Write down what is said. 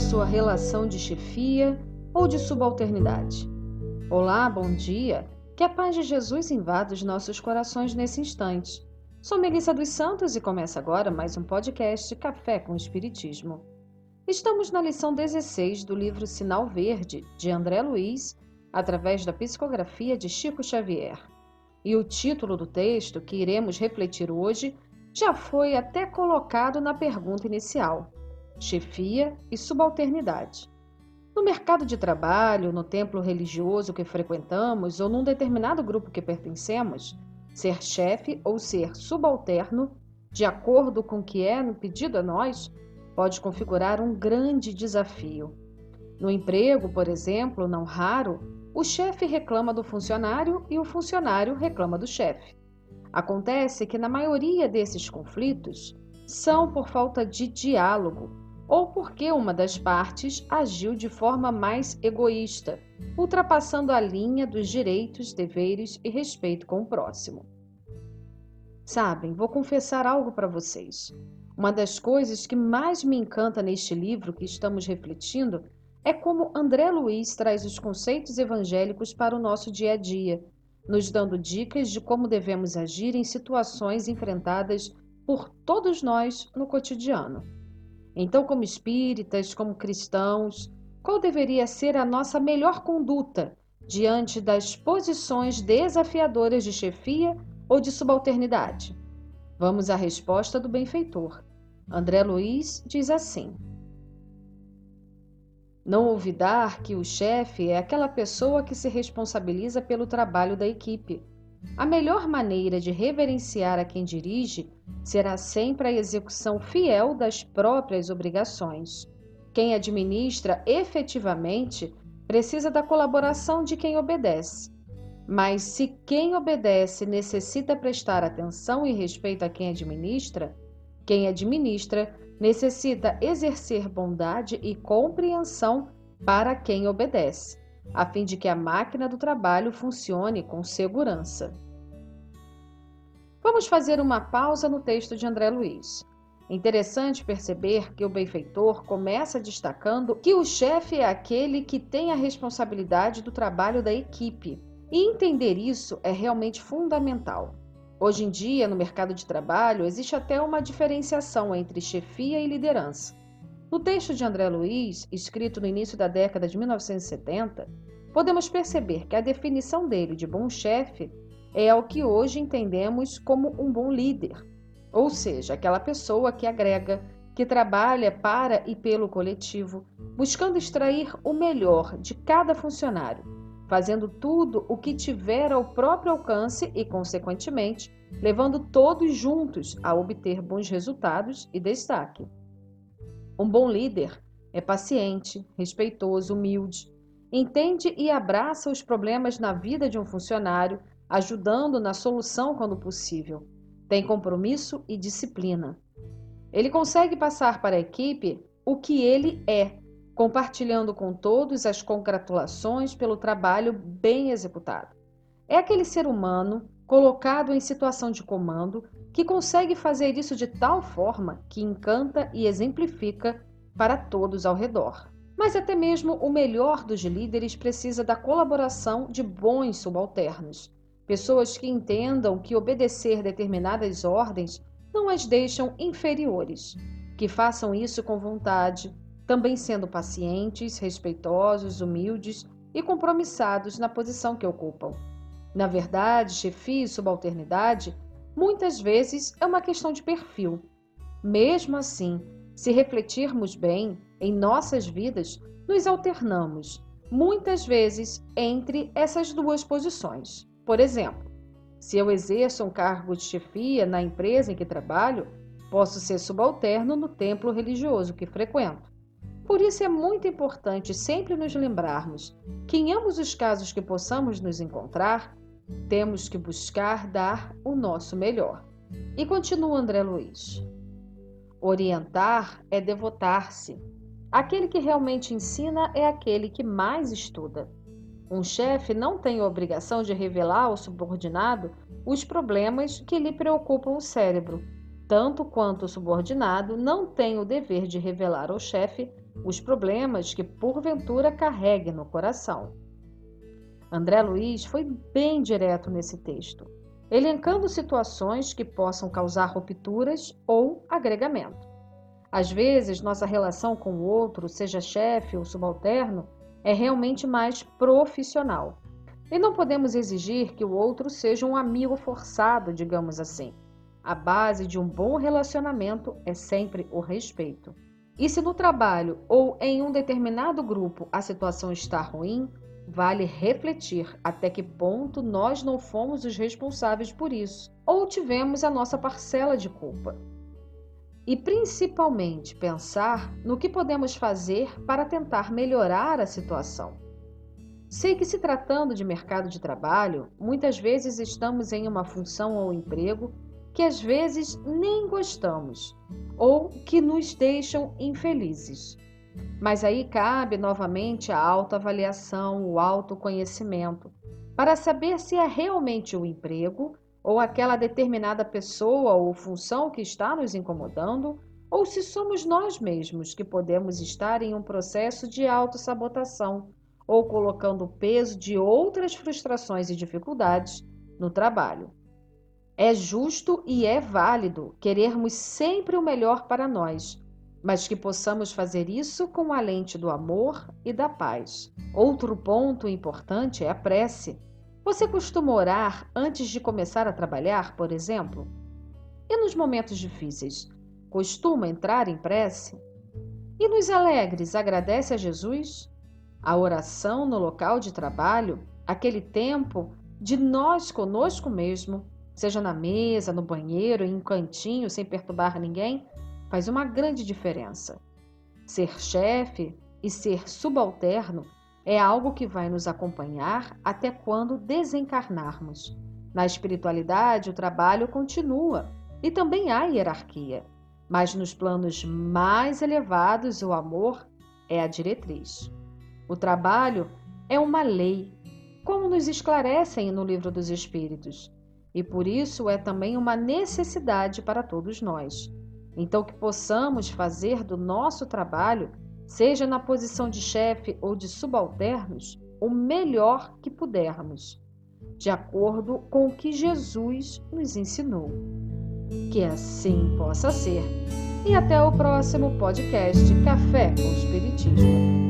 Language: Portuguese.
sua relação de chefia ou de subalternidade. Olá, bom dia. Que a paz de Jesus invada os nossos corações nesse instante. Sou Melissa dos Santos e começa agora mais um podcast Café com Espiritismo. Estamos na lição 16 do livro Sinal Verde, de André Luiz, através da psicografia de Chico Xavier. E o título do texto que iremos refletir hoje já foi até colocado na pergunta inicial: chefia e subalternidade. No mercado de trabalho, no templo religioso que frequentamos ou num determinado grupo que pertencemos, ser chefe ou ser subalterno, de acordo com o que é pedido a nós, pode configurar um grande desafio. No emprego, por exemplo, não raro, o chefe reclama do funcionário e o funcionário reclama do chefe. Acontece que na maioria desses conflitos são por falta de diálogo ou porque uma das partes agiu de forma mais egoísta, ultrapassando a linha dos direitos, deveres e respeito com o próximo. Sabem, vou confessar algo para vocês. Uma das coisas que mais me encanta neste livro que estamos refletindo é como André Luiz traz os conceitos evangélicos para o nosso dia a dia, nos dando dicas de como devemos agir em situações enfrentadas por todos nós no cotidiano. Então, como espíritas, como cristãos, qual deveria ser a nossa melhor conduta diante das posições desafiadoras de chefia ou de subalternidade? Vamos à resposta do benfeitor. André Luiz diz assim: não olvidar que o chefe é aquela pessoa que se responsabiliza pelo trabalho da equipe. A melhor maneira de reverenciar a quem dirige será sempre a execução fiel das próprias obrigações. Quem administra efetivamente precisa da colaboração de quem obedece. Mas se quem obedece necessita prestar atenção e respeito a quem administra, quem administra necessita exercer bondade e compreensão para quem obedece, a fim de que a máquina do trabalho funcione com segurança. Vamos fazer uma pausa no texto de André Luiz. Interessante perceber que o benfeitor começa destacando que o chefe é aquele que tem a responsabilidade do trabalho da equipe, e entender isso é realmente fundamental. Hoje em dia, no mercado de trabalho, existe até uma diferenciação entre chefia e liderança. No texto de André Luiz, escrito no início da década de 1970, podemos perceber que a definição dele de bom chefe é o que hoje entendemos como um bom líder, ou seja, aquela pessoa que agrega, que trabalha para e pelo coletivo, buscando extrair o melhor de cada funcionário fazendo tudo o que tiver ao próprio alcance e, consequentemente, levando todos juntos a obter bons resultados e destaque. Um bom líder é paciente, respeitoso, humilde, entende e abraça os problemas na vida de um funcionário, ajudando na solução quando possível. Tem compromisso e disciplina. Ele consegue passar para a equipe o que ele é compartilhando com todos as congratulações pelo trabalho bem executado. É aquele ser humano colocado em situação de comando que consegue fazer isso de tal forma que encanta e exemplifica para todos ao redor. Mas até mesmo o melhor dos líderes precisa da colaboração de bons subalternos, pessoas que entendam que obedecer determinadas ordens não as deixam inferiores, que façam isso com vontade, também sendo pacientes, respeitosos, humildes e compromissados na posição que ocupam. Na verdade, chefia e subalternidade muitas vezes é uma questão de perfil. Mesmo assim, se refletirmos bem em nossas vidas, nos alternamos, muitas vezes, entre essas duas posições. Por exemplo, se eu exerço um cargo de chefia na empresa em que trabalho, posso ser subalterno no templo religioso que frequento. Por isso é muito importante sempre nos lembrarmos que, em ambos os casos que possamos nos encontrar, temos que buscar dar o nosso melhor. E continua André Luiz. Orientar é devotar-se. Aquele que realmente ensina é aquele que mais estuda. Um chefe não tem a obrigação de revelar ao subordinado os problemas que lhe preocupam o cérebro, tanto quanto o subordinado não tem o dever de revelar ao chefe os problemas que porventura carregue no coração. André Luiz foi bem direto nesse texto, elencando situações que possam causar rupturas ou agregamento. Às vezes, nossa relação com o outro, seja chefe ou subalterno, é realmente mais profissional. E não podemos exigir que o outro seja um amigo forçado, digamos assim. A base de um bom relacionamento é sempre o respeito. E se no trabalho ou em um determinado grupo a situação está ruim, vale refletir até que ponto nós não fomos os responsáveis por isso ou tivemos a nossa parcela de culpa. E principalmente pensar no que podemos fazer para tentar melhorar a situação. Sei que, se tratando de mercado de trabalho, muitas vezes estamos em uma função ou emprego que às vezes nem gostamos ou que nos deixam infelizes. Mas aí cabe novamente a autoavaliação, o autoconhecimento, para saber se é realmente o emprego ou aquela determinada pessoa ou função que está nos incomodando, ou se somos nós mesmos que podemos estar em um processo de autossabotação ou colocando o peso de outras frustrações e dificuldades no trabalho. É justo e é válido querermos sempre o melhor para nós, mas que possamos fazer isso com a lente do amor e da paz. Outro ponto importante é a prece. Você costuma orar antes de começar a trabalhar, por exemplo? E nos momentos difíceis, costuma entrar em prece? E nos alegres, agradece a Jesus? A oração no local de trabalho, aquele tempo de nós conosco mesmo, seja na mesa, no banheiro, em um cantinho, sem perturbar ninguém, faz uma grande diferença. Ser chefe e ser subalterno é algo que vai nos acompanhar até quando desencarnarmos. Na espiritualidade, o trabalho continua e também há hierarquia, mas nos planos mais elevados, o amor é a diretriz. O trabalho é uma lei, como nos esclarecem no Livro dos Espíritos, e por isso é também uma necessidade para todos nós. Então, que possamos fazer do nosso trabalho, seja na posição de chefe ou de subalternos, o melhor que pudermos, de acordo com o que Jesus nos ensinou. Que assim possa ser. E até o próximo podcast Café com Espiritismo.